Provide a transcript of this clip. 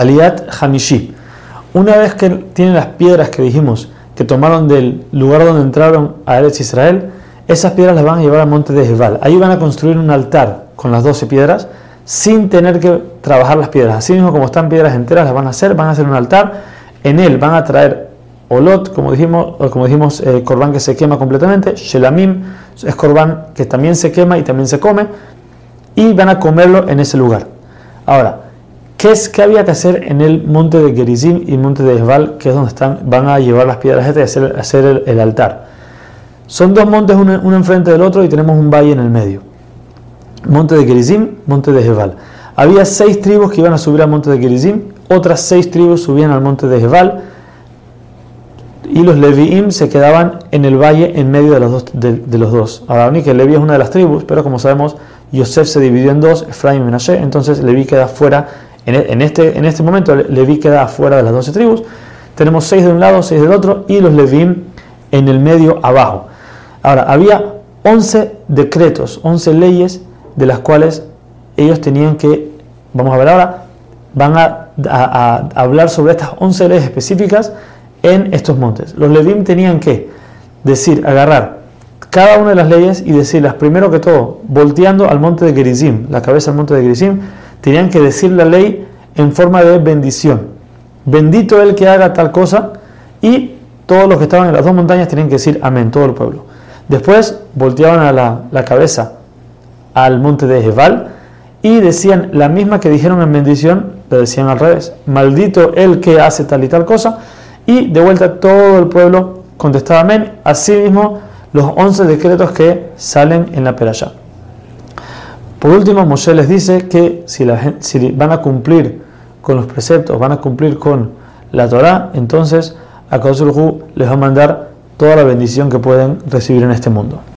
Aliat Hamishi. Una vez que tienen las piedras que dijimos que tomaron del lugar donde entraron a Eretz Israel, esas piedras las van a llevar al monte de Jebal. Ahí van a construir un altar con las 12 piedras sin tener que trabajar las piedras. Así mismo como están piedras enteras, las van a hacer, van a hacer un altar. En él van a traer olot, como dijimos, como dijimos, eh, que se quema completamente. Shelamim es corbán que también se quema y también se come. Y van a comerlo en ese lugar. Ahora, ¿qué, es, qué había que hacer en el monte de Gerizim y monte de Esbal, que es donde están, van a llevar las piedras estas y hacer, el, altar? Son dos montes, uno, enfrente del otro, y tenemos un valle en el medio. Monte de Gerizim, monte de Jebal. Había seis tribus que iban a subir al monte de Gerizim, otras seis tribus subían al monte de Jebal, y los Leviim se quedaban en el valle en medio de los dos. De. Ahora, que Levi es una de las tribus, pero como sabemos, Yosef se dividió en dos, Efraín y Menashe, entonces Levi queda fuera, en, este, en este momento Levi queda fuera de las doce tribus. Tenemos seis de un lado, seis del otro, y los Leviim en el medio abajo. Ahora, había 11 decretos, 11 leyes de las cuales ellos tenían que, vamos a ver ahora, van a, hablar sobre estas 11 leyes específicas en estos montes. Los Levim tenían que decir, agarrar cada una de las leyes y decirlas, primero que todo, volteando al monte de Gerizim, la cabeza al monte de Gerizim, tenían que decir la ley en forma de bendición. Bendito el que haga tal cosa y todos los que estaban en las dos montañas tenían que decir amén, todo el pueblo. Después volteaban la, la cabeza al monte de Jebal y decían la misma que dijeron en bendición, lo decían al revés, maldito el que hace tal y tal cosa, y de vuelta todo el pueblo contestaba amén, asimismo los 11 decretos que salen en la peralla. Por último, Moshe les dice que si, si van a cumplir con los preceptos, van a cumplir con la Torah, entonces a les va a mandar toda la bendición que pueden recibir en este mundo.